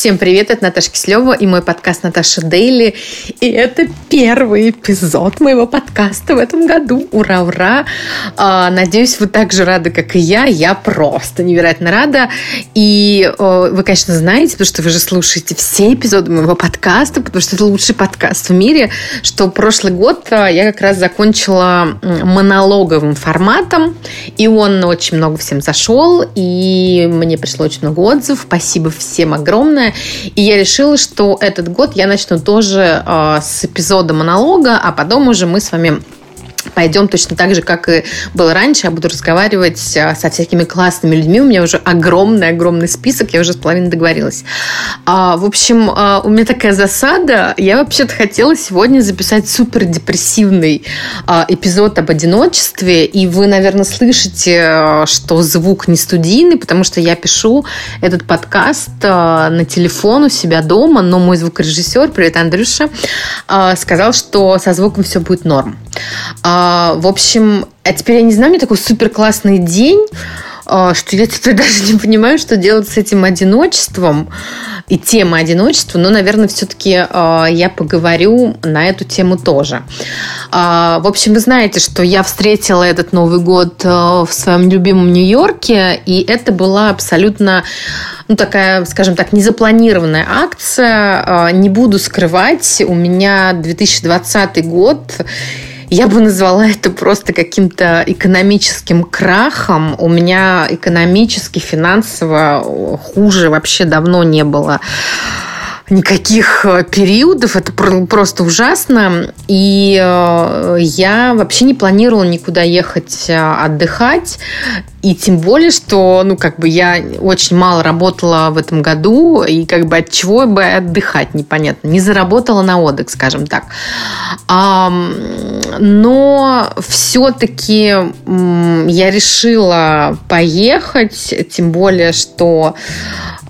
Всем привет, это Наташа Кислева и мой подкаст Наташа Дейли. И это первый эпизод моего подкаста в этом году. Ура, ура! А, надеюсь, вы так же рады, как и я. Я просто невероятно рада. И вы, конечно, знаете, потому что вы же слушаете все эпизоды моего подкаста, потому что это лучший подкаст в мире, что прошлый год а, я как раз закончила монологовым форматом, и он очень много всем зашел, и мне пришло очень много отзывов. Спасибо всем огромное огромное. И я решила, что этот год я начну тоже э, с эпизода монолога, а потом уже мы с вами пойдем точно так же, как и было раньше. Я буду разговаривать а, со всякими классными людьми. У меня уже огромный-огромный список. Я уже с половиной договорилась. А, в общем, а, у меня такая засада. Я вообще-то хотела сегодня записать супер депрессивный эпизод об одиночестве. И вы, наверное, слышите, что звук не студийный, потому что я пишу этот подкаст на телефон у себя дома, но мой звукорежиссер, привет, Андрюша, сказал, что со звуком все будет норм. А, в общем, а теперь я не знаю, меня такой супер классный день, а, что я теперь даже не понимаю, что делать с этим одиночеством и темой одиночества, но, наверное, все-таки а, я поговорю на эту тему тоже. А, в общем, вы знаете, что я встретила этот Новый год в своем любимом Нью-Йорке, и это была абсолютно ну, такая, скажем так, незапланированная акция. Не буду скрывать, у меня 2020 год я бы назвала это просто каким-то экономическим крахом. У меня экономически, финансово хуже вообще давно не было никаких э, периодов. Это просто ужасно. И э, я вообще не планировала никуда ехать э, отдыхать. И тем более, что, ну, как бы я очень мало работала в этом году, и как бы от чего бы отдыхать, непонятно. Не заработала на отдых, скажем так. Но все-таки я решила поехать, тем более, что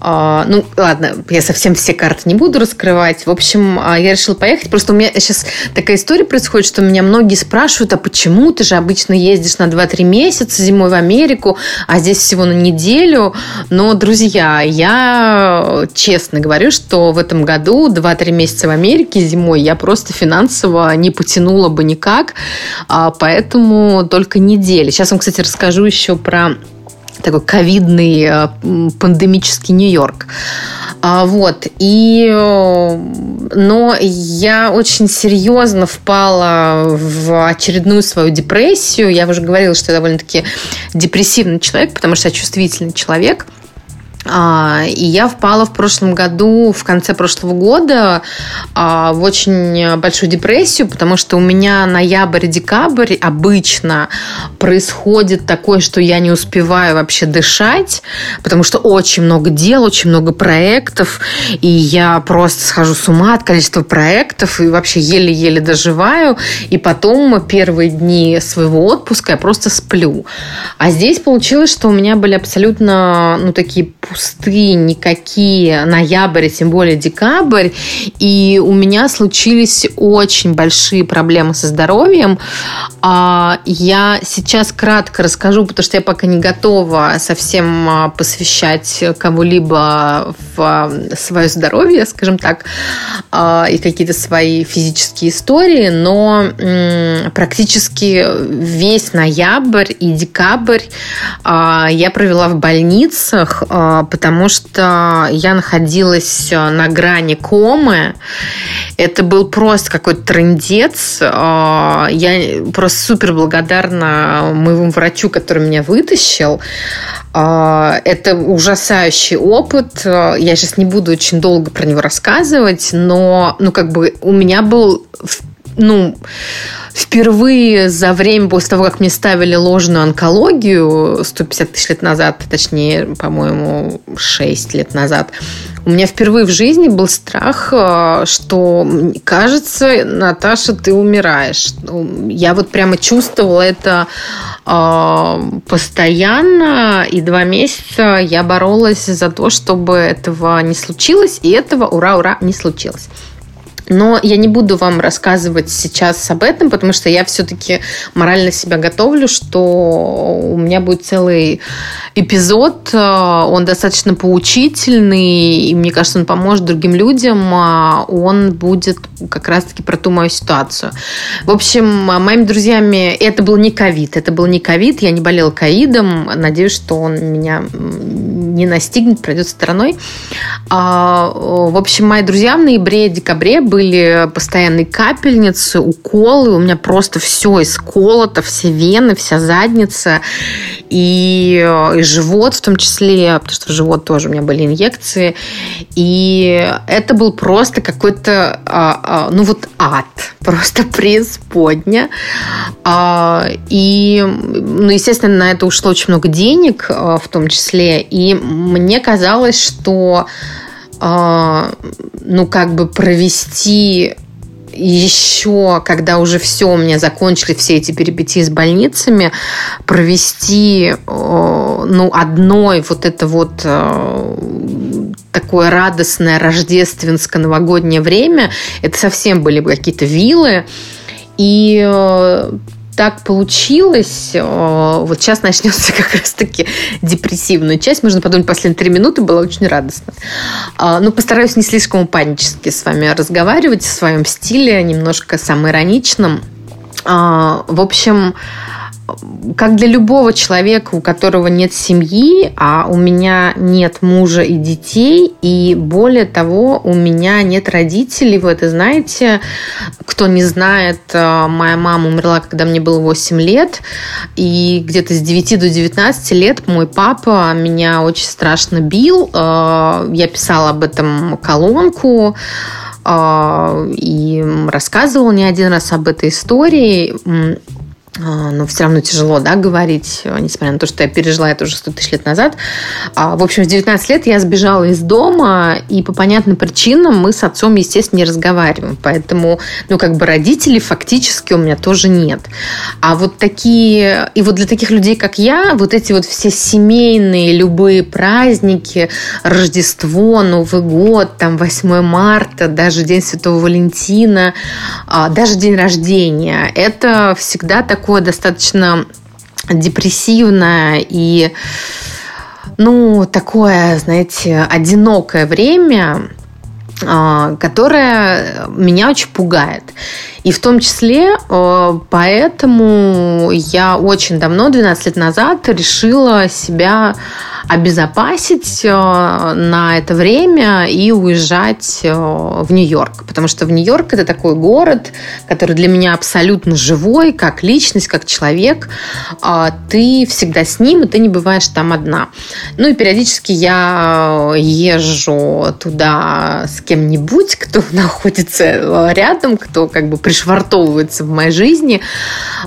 ну, ладно, я совсем все карты не буду раскрывать. В общем, а, я решила поехать. Просто у меня сейчас такая история происходит, что меня многие спрашивают, а почему ты же обычно ездишь на 2-3 месяца зимой в Америку, а здесь всего на неделю. Но, друзья, я честно говорю, что в этом году 2-3 месяца в Америке зимой я просто финансово не потянула бы никак, а, поэтому только недели. Сейчас вам, кстати, расскажу еще про такой ковидный э, пандемический Нью-Йорк. А, вот. И, э, но я очень серьезно впала в очередную свою депрессию. Я уже говорила, что я довольно-таки депрессивный человек, потому что я чувствительный человек – и я впала в прошлом году, в конце прошлого года, а, в очень большую депрессию, потому что у меня ноябрь-декабрь обычно происходит такое, что я не успеваю вообще дышать, потому что очень много дел, очень много проектов, и я просто схожу с ума от количества проектов, и вообще еле-еле доживаю, и потом первые дни своего отпуска я просто сплю. А здесь получилось, что у меня были абсолютно, ну, такие пустые никакие ноябрь, тем более декабрь. И у меня случились очень большие проблемы со здоровьем. А, я сейчас кратко расскажу, потому что я пока не готова совсем а, посвящать кого-либо в а, свое здоровье, скажем так, и какие-то свои физические истории, но практически весь ноябрь и декабрь я провела в больницах, потому что я находилась э, на грани комы. Это был просто какой-то трендец. Э, я просто супер благодарна моему врачу, который меня вытащил. Э, это ужасающий опыт. Я сейчас не буду очень долго про него рассказывать, но ну, как бы у меня был ну, впервые за время после того, как мне ставили ложную онкологию 150 тысяч лет назад, точнее, по-моему, 6 лет назад, у меня впервые в жизни был страх, э, что, кажется, Наташа, ты умираешь. Ну, я вот прямо чувствовала это э, постоянно, и два месяца я боролась за то, чтобы этого не случилось, и этого, ура-ура, не случилось. Но я не буду вам рассказывать сейчас об этом, потому что я все-таки морально себя готовлю, что у меня будет целый эпизод. Э, он достаточно поучительный, и мне кажется, он поможет другим людям. А он будет как раз-таки про ту мою ситуацию. В общем, моими друзьями это был не ковид. Это был не ковид. Я не болела ковидом. Надеюсь, что он меня не настигнет, пройдет стороной. А, в общем, мои друзья в ноябре-декабре были постоянные капельницы, уколы. У меня просто все исколото, все вены, вся задница и, и живот в том числе, потому что в живот тоже у меня были инъекции. И это был просто какой-то, а, а, ну вот ад, просто преисподня. А, и, ну, естественно, на это ушло очень много денег в том числе. И мне казалось, что ну, как бы провести еще, когда уже все, у меня закончили все эти перипетии с больницами, провести, ну, одной вот это вот э, такое радостное рождественско-новогоднее время, это совсем были бы какие-то вилы, и э, так получилось. Вот сейчас начнется как раз-таки депрессивная часть. Можно подумать, последние три минуты было очень радостно. А, ну, постараюсь не слишком панически с вами разговаривать в своем стиле, немножко самоироничном. А, в общем, как для любого человека, у которого нет семьи, а у меня нет мужа и детей, и более того, у меня нет родителей. Вы это знаете. Кто не знает, э, моя мама умерла, когда мне было 8 лет, и где-то с 9 до 19 лет мой папа меня очень страшно бил. Э, я писала об этом колонку э, и рассказывала не один раз об этой истории. А, но все равно тяжело, да, говорить, несмотря на то, что я пережила это уже 100 тысяч лет назад. А, в общем, в 19 лет я сбежала из дома, и по понятным причинам мы с отцом, естественно, не разговариваем. Поэтому, ну, как бы родителей фактически у меня тоже нет. А вот такие, и вот для таких людей, как я, вот эти вот все семейные любые праздники, Рождество, Новый год, там 8 марта, даже День Святого Валентина, а, даже день рождения, это всегда так такое достаточно депрессивное и, ну, такое, знаете, одинокое время, а, которое меня очень пугает. И в том числе э, поэтому я очень давно, 12 лет назад, решила себя обезопасить э, на это время и уезжать э, в Нью-Йорк. Потому что в Нью-Йорк это такой город, который для меня абсолютно живой, как личность, как человек. А ты всегда с ним, и ты не бываешь там одна. Ну и периодически я езжу туда с кем-нибудь, кто находится рядом, кто как бы пришвартовывается в моей жизни.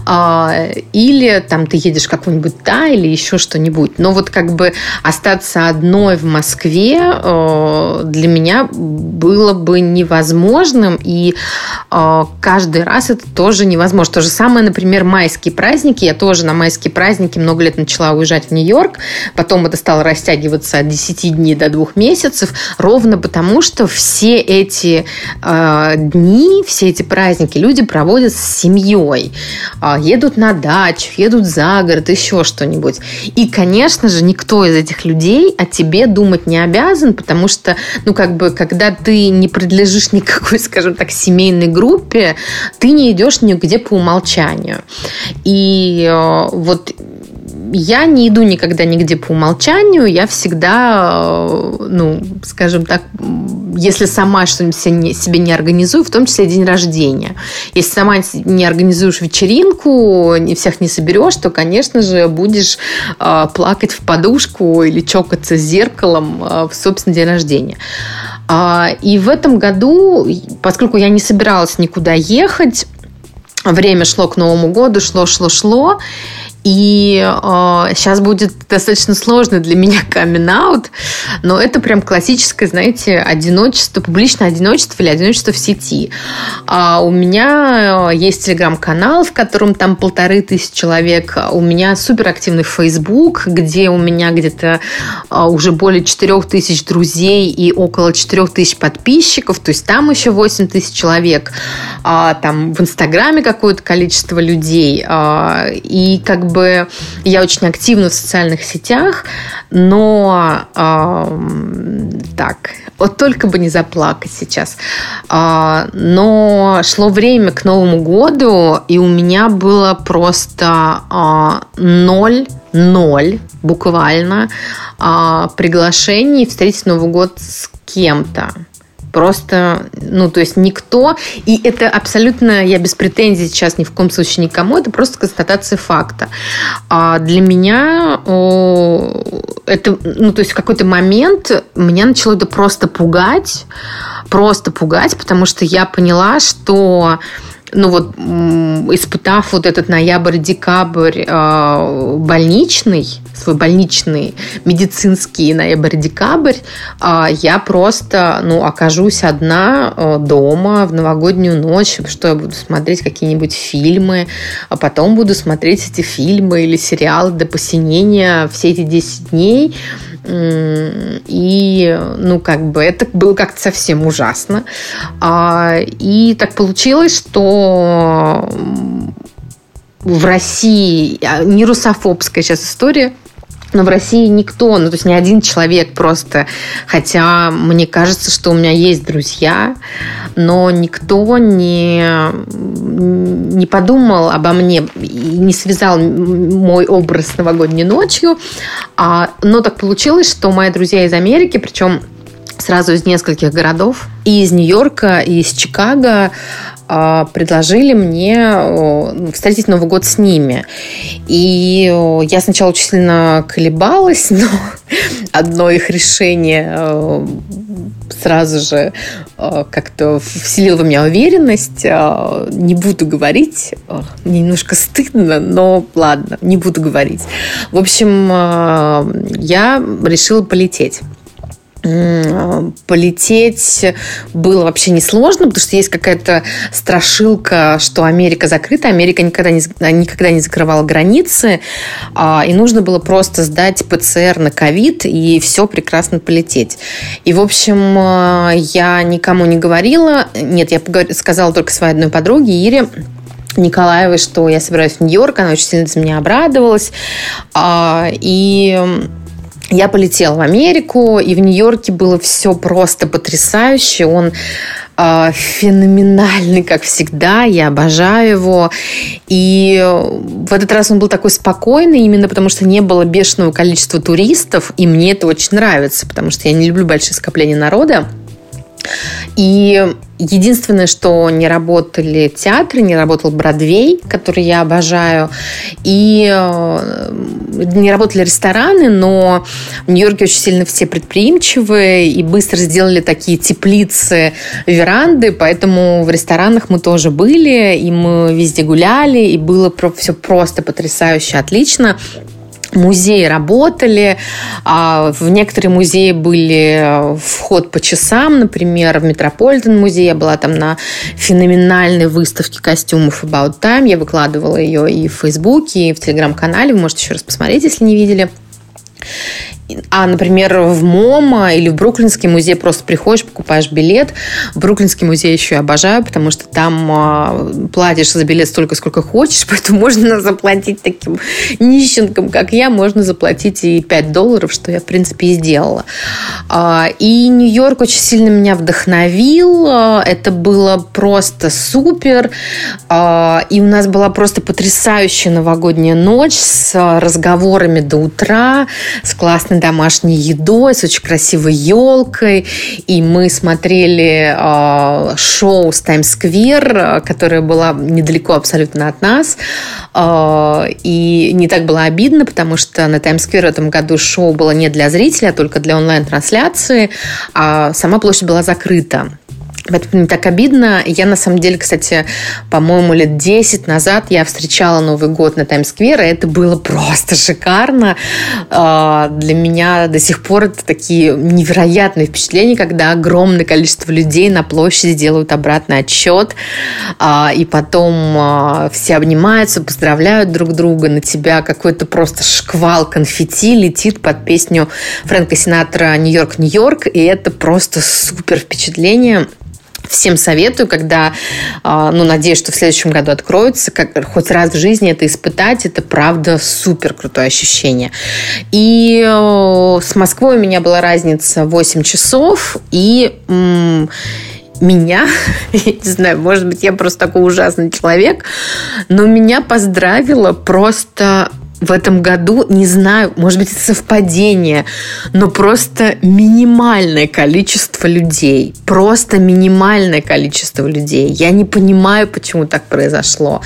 А, или там ты едешь какой-нибудь да, или еще что-нибудь. Но вот как бы остаться одной в Москве э, для меня было бы невозможным, и э, каждый раз это тоже невозможно. То же самое, например, майские праздники. Я тоже на майские праздники много лет начала уезжать в Нью-Йорк, потом это стало растягиваться от 10 дней до двух месяцев, ровно потому, что все эти э, дни, все эти праздники люди проводят с семьей, едут на дачу, едут за город, еще что-нибудь. И, конечно же, никто из этих людей о тебе думать не обязан, потому что, ну, как бы, когда ты не принадлежишь никакой, скажем так, семейной группе, ты не идешь нигде по умолчанию. И э, вот я не иду никогда нигде по умолчанию, я всегда, э, ну, скажем так, если сама что-нибудь себе не организую, в том числе день рождения. Если сама не организуешь вечеринку, не всех не соберешь, то, конечно же, будешь э, плакать в подушку или чокаться с зеркалом э, в собственный день рождения. А, и в этом году, поскольку я не собиралась никуда ехать, время шло к Новому году, шло, шло, шло, И э, сейчас будет достаточно сложно для меня камин аут но это прям классическое, знаете, одиночество, публичное одиночество или одиночество в сети. А у меня э, есть телеграм-канал, в котором там полторы тысячи человек. У меня суперактивный Facebook, где у меня где-то э, уже более четырех тысяч друзей и около четырех тысяч подписчиков. То есть там еще 8 тысяч человек. А, там в Инстаграме какое-то количество людей. А, и как бы я очень активна в социальных сетях, но э, так, вот только бы не заплакать сейчас. Э, но шло время к Новому году, и у меня было просто э, ноль, ноль буквально э, приглашений встретить Новый год с кем-то. Просто, ну, то есть никто, и это абсолютно, я без претензий сейчас ни в коем случае никому, это просто констатация факта. А для меня это, ну, то есть в какой-то момент меня начало это просто пугать, просто пугать, потому что я поняла, что ну вот, испытав вот этот ноябрь-декабрь э, больничный, свой больничный медицинский ноябрь-декабрь, э, я просто, ну, окажусь одна э, дома в новогоднюю ночь, что я буду смотреть какие-нибудь фильмы, а потом буду смотреть эти фильмы или сериалы до посинения все эти 10 дней, и, ну, как бы это было как-то совсем ужасно. А, и так получилось, что в России а, не русофобская сейчас история, но в России никто, ну то есть ни один человек просто, хотя мне кажется, что у меня есть друзья, но никто не, не подумал обо мне и не связал мой образ с новогодней ночью. А, но так получилось, что мои друзья из Америки, причем сразу из нескольких городов, и из Нью-Йорка, и из Чикаго, а, предложили мне встретить Новый год с ними. И я сначала очень сильно колебалась, но одно их решение сразу же как-то вселило в меня уверенность. Не буду говорить. Мне немножко стыдно, но ладно, не буду говорить. В общем, я решила полететь полететь было вообще несложно, потому что есть какая-то страшилка, что Америка закрыта, Америка никогда не, никогда не закрывала границы, а, и нужно было просто сдать ПЦР на ковид, и все прекрасно полететь. И, в общем, а, я никому не говорила, нет, я сказала только своей одной подруге Ире, Николаевой, что я собираюсь в Нью-Йорк, она очень сильно за меня обрадовалась, а, и я полетела в Америку, и в Нью-Йорке было все просто потрясающе. Он э, феноменальный, как всегда. Я обожаю его. И в этот раз он был такой спокойный, именно потому что не было бешеного количества туристов. И мне это очень нравится, потому что я не люблю большие скопления народа. И единственное, что не работали театры, не работал Бродвей, который я обожаю, и э, не работали рестораны, но в Нью-Йорке очень сильно все предприимчивые и быстро сделали такие теплицы, веранды, поэтому в ресторанах мы тоже были, и мы везде гуляли, и было все просто потрясающе, отлично музеи работали, а в некоторые музеи были э, вход по часам, например, в Метрополитен музей. Я была там на феноменальной выставке костюмов About Time, я выкладывала ее и в Фейсбуке, и в Телеграм-канале, вы можете еще раз посмотреть, если не видели. А, например, в МОМА или в Бруклинский музей просто приходишь, покупаешь билет. Бруклинский музей еще обожаю, потому что там э, платишь за билет столько, сколько хочешь, поэтому можно заплатить таким нищенкам, как я, можно заплатить и 5 долларов, что я, в принципе, и сделала. Э, и Нью-Йорк очень сильно меня вдохновил. Это было просто супер. И у нас была просто потрясающая новогодняя ночь с разговорами до утра, с классной домашней едой, с очень красивой елкой. И мы смотрели э, шоу с Таймс-сквер, которое было недалеко абсолютно от нас. Э, и не так было обидно, потому что на Таймс-сквер в этом году шоу было не для зрителя, а только для онлайн-трансляции. А сама площадь была закрыта. Поэтому не так обидно. Я, на самом деле, кстати, по-моему, лет 10 назад я встречала Новый год на Таймс-сквер, и это было просто шикарно. А, для меня до сих пор это такие невероятные впечатления, когда огромное количество людей на площади делают обратный отсчет, а, и потом а, все обнимаются, поздравляют друг друга, на тебя какой-то просто шквал конфетти летит под песню Фрэнка Синатра «Нью-Йорк, Нью-Йорк», и это просто супер впечатление всем советую, когда, а, ну, надеюсь, что в следующем году откроется, как, хоть раз в жизни это испытать, это правда супер крутое ощущение. И с Москвой у меня была разница 8 часов, и меня, я не знаю, может быть, я просто такой ужасный человек, но меня поздравила просто в этом году, не знаю, может быть, это совпадение, но просто минимальное количество людей. Просто минимальное количество людей. Я не понимаю, почему так произошло.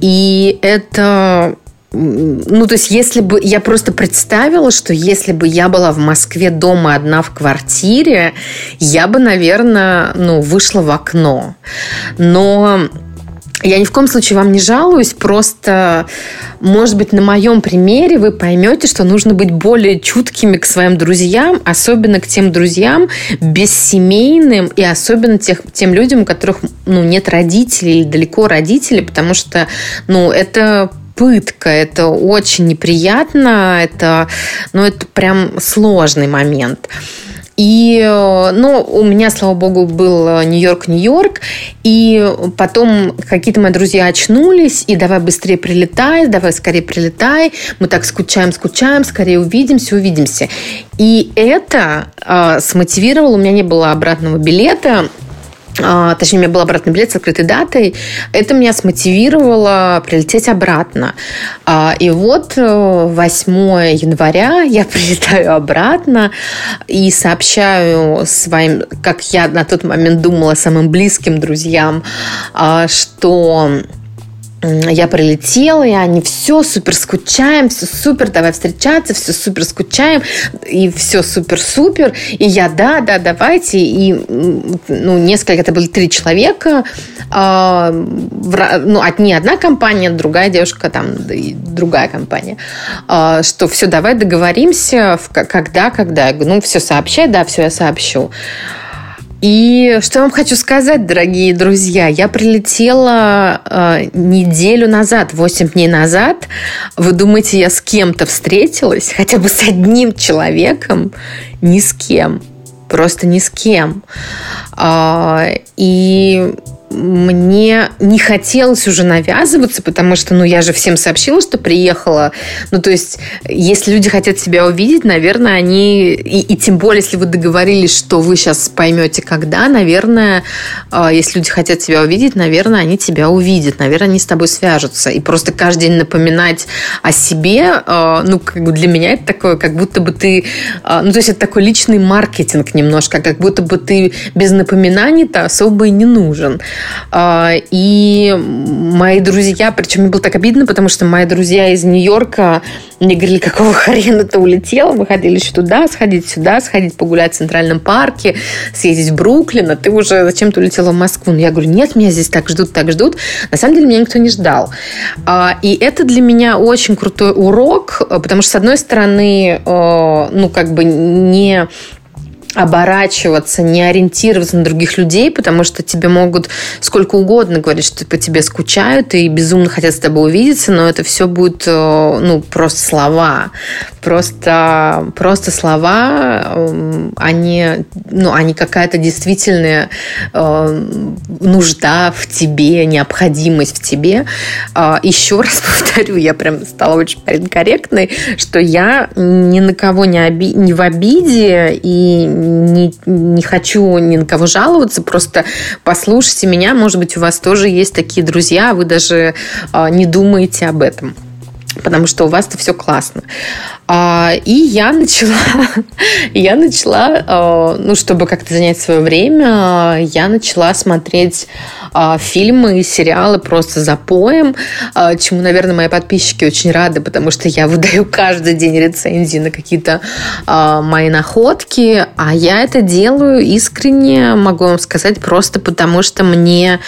И это ну, то есть, если бы я просто представила, что если бы я была в Москве дома одна в квартире, я бы, наверное, ну, вышла в окно. Но я ни в коем случае вам не жалуюсь, просто, может быть, на моем примере вы поймете, что нужно быть более чуткими к своим друзьям, особенно к тем друзьям бессемейным и особенно тех, тем людям, у которых ну, нет родителей или далеко родители, потому что ну, это пытка, это очень неприятно, это, ну, это прям сложный момент. И, ну, у меня, слава богу, был э, Нью-Йорк, Нью-Йорк. И потом какие-то мои друзья очнулись, и давай быстрее прилетай, давай скорее прилетай. Мы так скучаем, скучаем, скорее увидимся, увидимся. И это э, смотивировало, у меня не было обратного билета, точнее, у меня был обратный билет с открытой датой, это меня смотивировало прилететь обратно. А, и вот 8 э, января я прилетаю обратно и сообщаю своим, как я на тот момент думала, самым близким друзьям, а, что я прилетела, и они все супер скучаем, все супер, давай встречаться, все супер скучаем, и все супер-супер. И я, да, да, давайте. И ну, несколько, это были три человека, э, ну, не одна компания, другая девушка, там, и другая компания, э, что все, давай договоримся, когда, когда. Я говорю, ну, все сообщай, да, все я сообщу. И что я вам хочу сказать, дорогие друзья, я прилетела э, неделю назад, 8 дней назад. Вы думаете, я с кем-то встретилась? Хотя бы с одним человеком? Ни с кем. Просто ни с кем. Э, и мне не хотелось уже навязываться, потому что, ну, я же всем сообщила, что приехала. Ну, то есть, если люди хотят себя увидеть, наверное, они... И, и тем более, если вы договорились, что вы сейчас поймете, когда, наверное, а, если люди хотят тебя увидеть, наверное, они тебя увидят, наверное, они с тобой свяжутся. И просто каждый день напоминать о себе, а, ну, как бы для меня это такое, как будто бы ты... А, ну, то есть, это такой личный маркетинг немножко, как будто бы ты без напоминаний-то особо и не нужен. А, и мои друзья, причем мне было так обидно, потому что мои друзья из Нью-Йорка мне говорили, какого хрена ты улетела? Мы ходили еще туда, сходить сюда, сходить погулять в Центральном парке, съездить в Бруклин, а ты уже зачем-то улетела в Москву. Но я говорю, нет, меня здесь так ждут, так ждут. На самом деле меня никто не ждал. А, и это для меня очень крутой урок, потому что, с одной стороны, э, ну, как бы не оборачиваться, не ориентироваться на других людей, потому что тебе могут сколько угодно говорить, что по тебе скучают и безумно хотят с тобой увидеться, но это все будет э, ну, просто слова. Просто, просто слова, они, ну, они какая-то действительная э, нужда в тебе, необходимость в тебе. Э, еще раз повторю, я прям стала очень корректной, что я ни на кого не, оби- не в обиде и не, не хочу ни на кого жаловаться, просто послушайте меня, может быть, у вас тоже есть такие друзья, вы даже э, не думаете об этом потому что у вас-то все классно. А, и я начала, я начала, а, ну, чтобы как-то занять свое время, я начала смотреть а, фильмы и сериалы просто запоем, а, чему, наверное, мои подписчики очень рады, потому что я выдаю каждый день рецензии на какие-то мои находки, а я это делаю искренне, могу вам сказать, просто потому что мне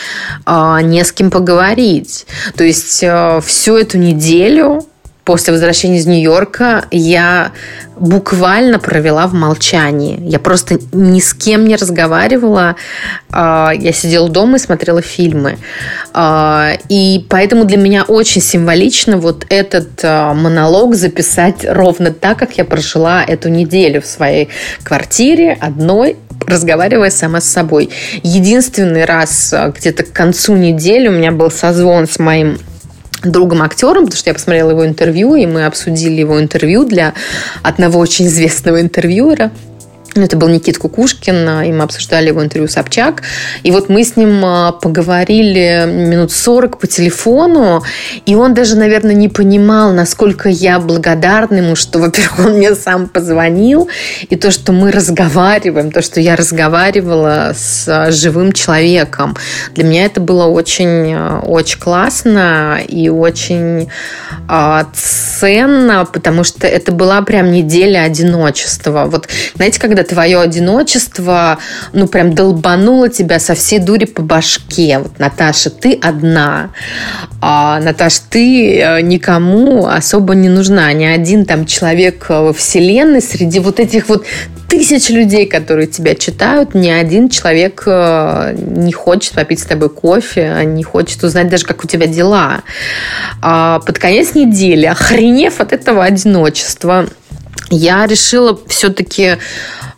не с кем поговорить. То есть всю эту неделю после возвращения из Нью-Йорка я буквально провела в молчании. Я просто ни с кем не разговаривала. А, я сидела дома и смотрела фильмы. А, и поэтому для меня очень символично вот этот а, монолог записать ровно так, как я прожила эту неделю в своей квартире одной разговаривая сама с собой. Единственный раз где-то к концу недели у меня был созвон с моим другом-актером, потому что я посмотрела его интервью, и мы обсудили его интервью для одного очень известного интервьюера. Ну, это был Никит Кукушкин, и мы обсуждали его интервью Собчак. И вот мы с ним а, поговорили минут 40 по телефону, и он даже, наверное, не понимал, насколько я благодарна ему, что, во-первых, он мне сам позвонил, и то, что мы разговариваем, то, что я разговаривала с а, живым человеком. Для меня это было очень, а, очень классно и очень ценно, потому что это была прям неделя одиночества. Вот, знаете, когда когда твое одиночество, ну, прям долбануло тебя со всей дури по башке. Вот, Наташа, ты одна. А, Наташ, ты э, никому особо не нужна. Ни один там человек э, во вселенной среди вот этих вот тысяч людей, которые тебя читают, ни один человек э, не хочет попить с тобой кофе, не хочет узнать даже, как у тебя дела. А под конец недели, охренев от этого одиночества, я решила все-таки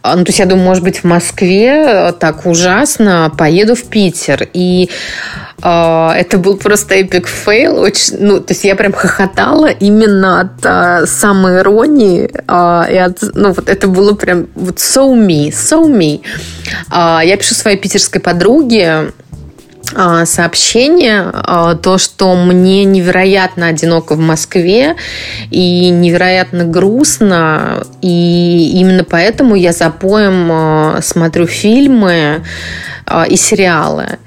а, ну, то есть я думаю, может быть, в Москве э, так ужасно, поеду в Питер. И э, это был просто epic fail. Очень, ну, то есть я прям хохотала именно от э, самой иронии. Э, и от, ну, вот это было прям вот so me, so me. Э, я пишу своей питерской подруге, а, сообщение, а, то, что мне невероятно одиноко в Москве и невероятно грустно, и именно поэтому я за поем а, смотрю фильмы и сериалы.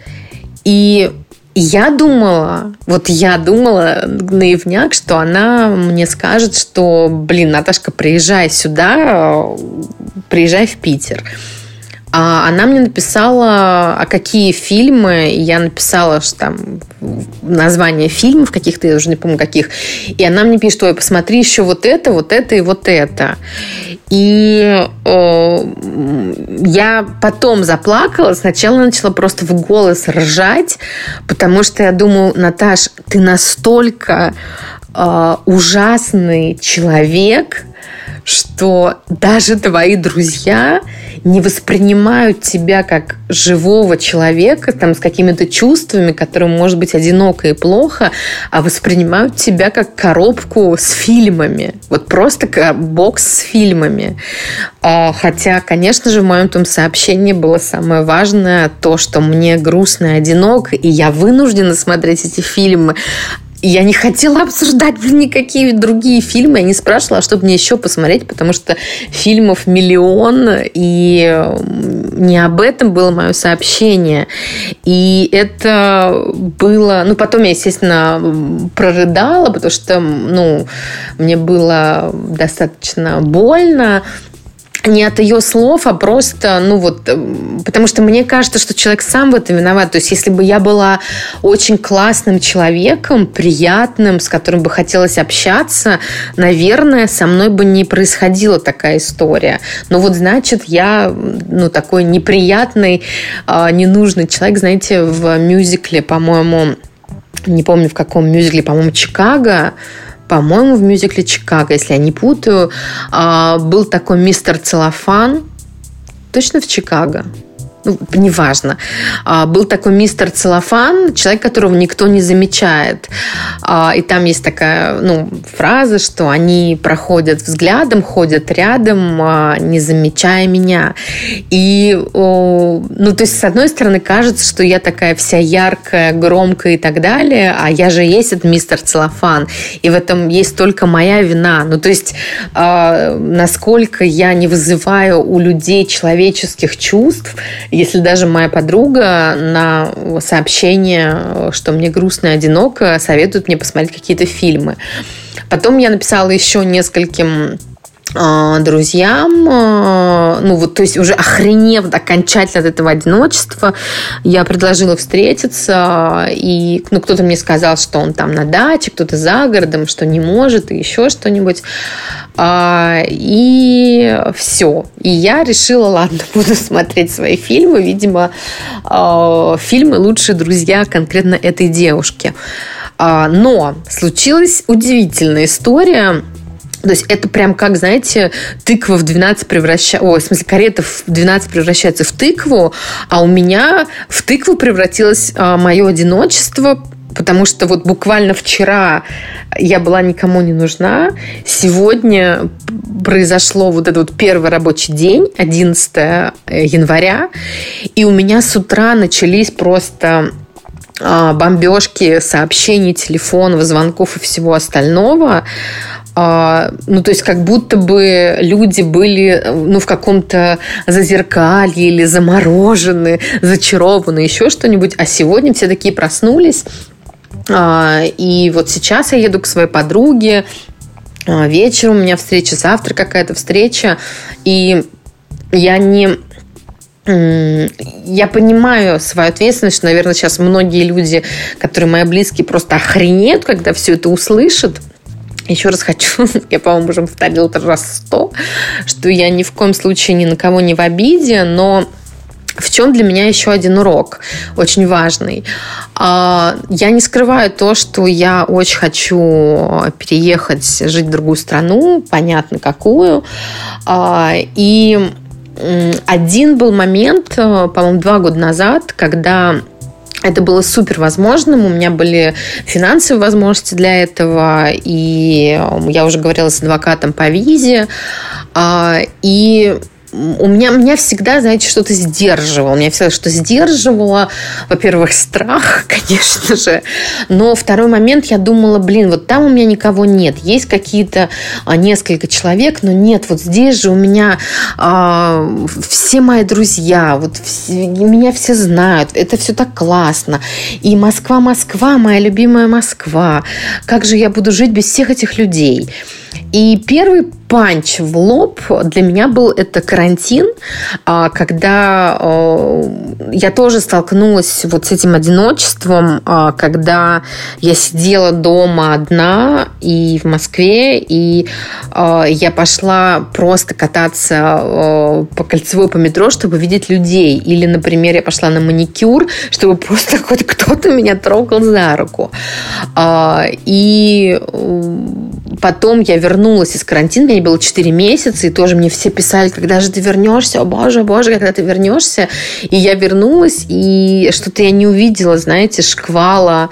И я думала, вот я думала наивняк, что она мне скажет, что, блин, Наташка, приезжай сюда, приезжай в Питер. А она мне написала, а какие фильмы, я написала, что там название фильмов каких-то, я уже не помню каких, и она мне пишет, ой, посмотри еще вот это, вот это и вот это. И э, я потом заплакала, сначала начала просто в голос ржать, потому что я думаю, Наташ, ты настолько э, ужасный человек, что даже твои друзья не воспринимают тебя как живого человека, там, с какими-то чувствами, которым может быть одиноко и плохо, а воспринимают тебя как коробку с фильмами. Вот просто бокс с фильмами. А, хотя, конечно же, в моем том сообщении было самое важное то, что мне грустно и одиноко, и я вынуждена смотреть эти фильмы, я не хотела обсуждать никакие другие фильмы. Я не спрашивала, а что мне еще посмотреть, потому что фильмов миллион, и не об этом было мое сообщение. И это было... Ну, потом я, естественно, прорыдала, потому что, ну, мне было достаточно больно не от ее слов, а просто, ну вот, эм, потому что мне кажется, что человек сам в этом виноват. То есть, если бы я была очень классным человеком, приятным, с которым бы хотелось общаться, наверное, со мной бы не происходила такая история. Но вот, значит, я, ну, такой неприятный, а, ненужный человек, знаете, в мюзикле, по-моему, не помню в каком мюзикле, по-моему, Чикаго, по-моему, в мюзикле «Чикаго», если я не путаю, а, был такой мистер Целлофан, точно в Чикаго ну, неважно. А, был такой мистер Целлофан, человек, которого никто не замечает. А, и там есть такая ну, фраза, что они проходят взглядом, ходят рядом, а, не замечая меня. И, ну, то есть, с одной стороны, кажется, что я такая вся яркая, громкая и так далее, а я же есть этот мистер Целлофан. И в этом есть только моя вина. Ну, то есть, насколько я не вызываю у людей человеческих чувств, Если даже моя подруга на сообщение, что мне грустно и одиноко, советует мне посмотреть какие-то фильмы. Потом я написала еще нескольким друзьям, а, ну вот, то есть уже охренев окончательно от этого одиночества, я предложила встретиться, и ну, кто-то мне сказал, что он там на даче, кто-то за городом, что не может, и еще что-нибудь. А, и все. И я решила, ладно, буду смотреть свои фильмы. Видимо, фильмы «Лучшие друзья» конкретно этой девушки. Но случилась удивительная история – то есть это прям как, знаете, тыква в 12 превращается... Ой, в смысле, карета в 12 превращается в тыкву, а у меня в тыкву превратилось а, мое одиночество, потому что вот буквально вчера я была никому не нужна. Сегодня произошло вот этот вот первый рабочий день, 11 э, января, и у меня с утра начались просто а, бомбежки сообщений, телефонов, звонков и всего остального. А, ну, то есть как будто бы люди были ну, в каком-то зазеркалье или заморожены, зачарованы, еще что-нибудь. А сегодня все такие проснулись. А, и вот сейчас я еду к своей подруге, а, вечером у меня встреча, завтра какая-то встреча, и я не я понимаю свою ответственность, наверное, сейчас многие люди, которые мои близкие, просто охренеют, когда все это услышат. Еще раз хочу, я, по-моему, уже повторила это раз сто, что я ни в коем случае ни на кого не в обиде, но в чем для меня еще один урок, очень важный. А, я не скрываю то, что я очень хочу переехать, жить в другую страну, понятно какую. А, и один был момент, э, по-моему, два года назад, когда это было супер возможным. У меня были финансовые возможности для этого. И я уже говорила с адвокатом по визе. А, и у меня, меня всегда, знаете, что-то сдерживало. Меня всегда что сдерживало. Во-первых, страх, конечно же. Но второй момент, я думала, блин, вот там у меня никого нет. Есть какие-то а, несколько человек, но нет, вот здесь же у меня а, все мои друзья, вот все, меня все знают. Это все так классно. И Москва, Москва, моя любимая Москва. Как же я буду жить без всех этих людей? И первый панч в лоб для меня был это карантин, а, когда я тоже столкнулась вот с этим одиночеством, а, когда я сидела дома одна и в Москве, и а, я пошла просто кататься по кольцевой по метро, чтобы видеть людей. Или, например, я пошла на маникюр, чтобы просто хоть кто-то меня трогал за руку. И потом я вернулась из карантина, мне было 4 месяца, и тоже мне все писали, когда же ты вернешься, о боже, о боже, когда ты вернешься. И я вернулась, и что-то я не увидела, знаете, шквала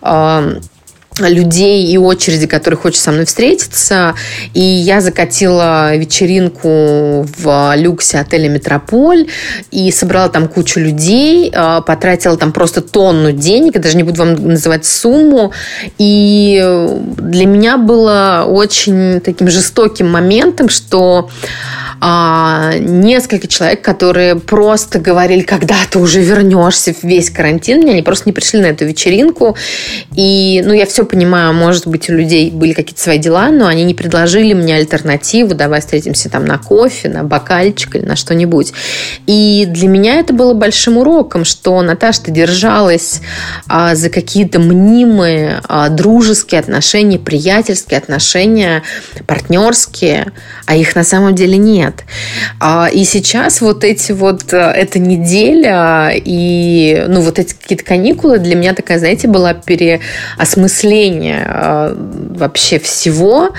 э, людей и очереди, которые хочет со мной встретиться. И я закатила вечеринку в люксе отеля «Метрополь» и собрала там кучу людей, а, потратила там просто тонну денег, я даже не буду вам называть сумму. И для меня было очень таким жестоким моментом, что а, несколько человек, которые просто говорили, когда ты уже вернешься в весь карантин, они просто не пришли на эту вечеринку. И, ну, я все понимаю, может быть, у людей были какие-то свои дела, но они не предложили мне альтернативу, давай встретимся там на кофе, на бокальчик или на что-нибудь. И для меня это было большим уроком, что Наташа, ты держалась а, за какие-то мнимые а, дружеские отношения, приятельские отношения, партнерские, а их на самом деле нет. А, и сейчас вот эти вот, э, эта неделя и, ну, вот эти какие-то каникулы для меня такая, знаете, была переосмысление э, вообще всего.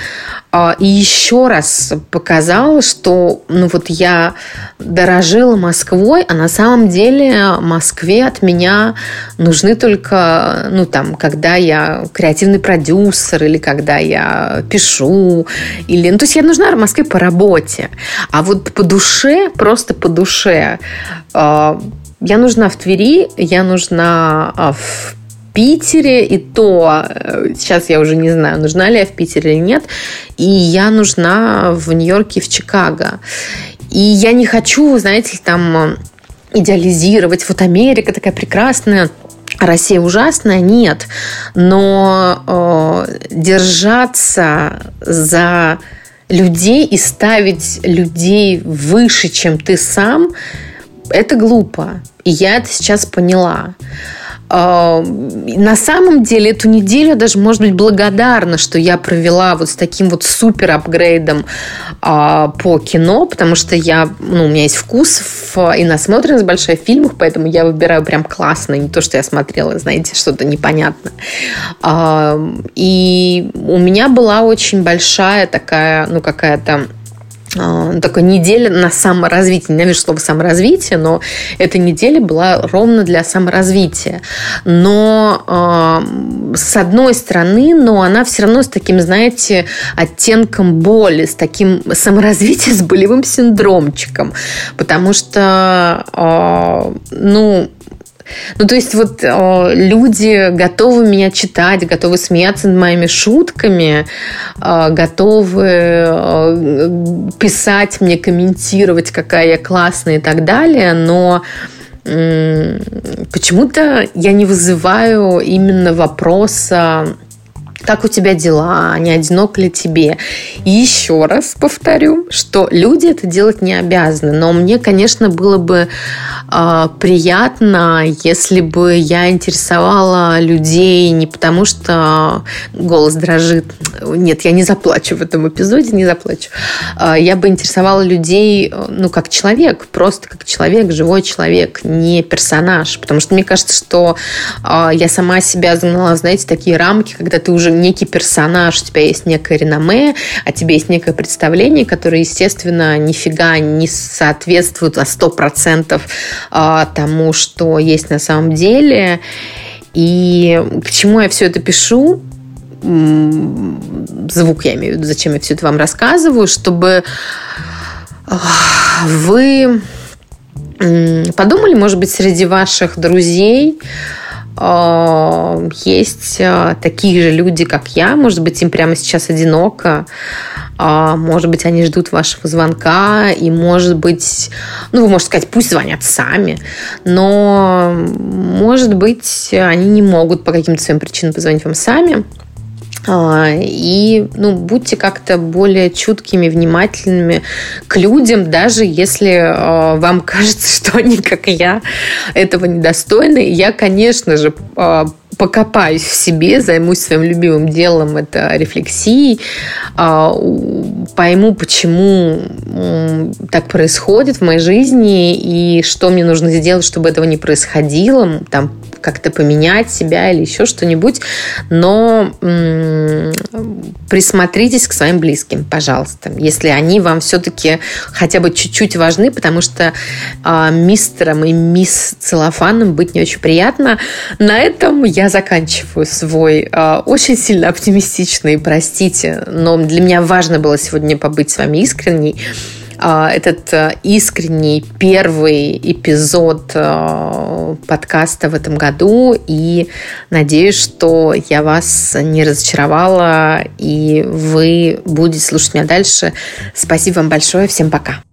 А, и еще раз показала, что ну вот я дорожила Москвой, а на самом деле Москве от меня нужны только, ну там, когда я креативный продюсер или когда я пишу, или, ну то есть я нужна Москве по работе, а вот по душе, просто по душе, а, я нужна в Твери, я нужна а, в Питере, и то э, сейчас я уже не знаю, нужна ли я в Питере или нет, и я нужна в Нью-Йорке и в Чикаго. И я не хочу, знаете, там идеализировать. Вот Америка такая прекрасная, Россия ужасная, нет. Но э, держаться за людей и ставить людей выше, чем ты сам, это глупо. И я это сейчас поняла. На самом деле эту неделю даже, может быть, благодарна, что я провела вот с таким вот супер апгрейдом а, по кино, потому что я, ну, у меня есть вкус в, и насмотренность большая в фильмах, поэтому я выбираю прям классно, не то, что я смотрела, знаете, что-то непонятное. А, и у меня была очень большая такая, ну, какая-то такая неделя на саморазвитие. Ненавижу слово саморазвитие, но эта неделя была ровно для саморазвития. Но э, с одной стороны, но она все равно с таким, знаете, оттенком боли, с таким саморазвитием, с болевым синдромчиком. Потому что, э, ну, ну, то есть вот э, люди готовы меня читать, готовы смеяться над моими шутками, э, готовы э, писать мне, комментировать, какая я классная и так далее, но почему-то я не вызываю именно вопроса как у тебя дела, не одинок ли тебе. И еще раз повторю, что люди это делать не обязаны. Но мне, конечно, было бы э, приятно, если бы я интересовала людей не потому, что голос дрожит. Нет, я не заплачу в этом эпизоде, не заплачу. Э, я бы интересовала людей, ну, как человек, просто как человек, живой человек, не персонаж. Потому что мне кажется, что э, я сама себя загнала, знаете, такие рамки, когда ты уже некий персонаж, у тебя есть некое реноме, а тебе есть некое представление, которое, естественно, нифига не соответствует на 100% а, тому, что есть на самом деле. И к чему я все это пишу? Звук я имею в виду, зачем я все это вам рассказываю, чтобы вы подумали, может быть, среди ваших друзей, Э, есть такие же люди, как я. Может быть, им прямо сейчас одиноко. А, может быть, они ждут вашего звонка. И, может быть, ну, вы можете сказать, пусть звонят сами. Но, может быть, они не могут по каким-то своим причинам позвонить вам сами. А, и ну, будьте как-то более чуткими, внимательными к людям, даже если э, вам кажется, что они, как я, этого недостойны. Я, конечно же, покопаюсь в себе, займусь своим любимым делом, это рефлексией, а, пойму, почему так происходит в моей жизни и что мне нужно сделать, чтобы этого не происходило, там как-то поменять себя или еще что-нибудь, но присмотритесь к своим близким, пожалуйста, если они вам все-таки хотя бы чуть-чуть важны, потому что э, мистером и мисс целлофаном быть не очень приятно. На этом я заканчиваю свой э, очень сильно оптимистичный, простите, но для меня важно было сегодня побыть с вами искренней. А, этот э, искренний первый эпизод э, подкаста в этом году. И надеюсь, что я вас не разочаровала, и вы будете слушать меня дальше. Спасибо вам большое. Всем пока.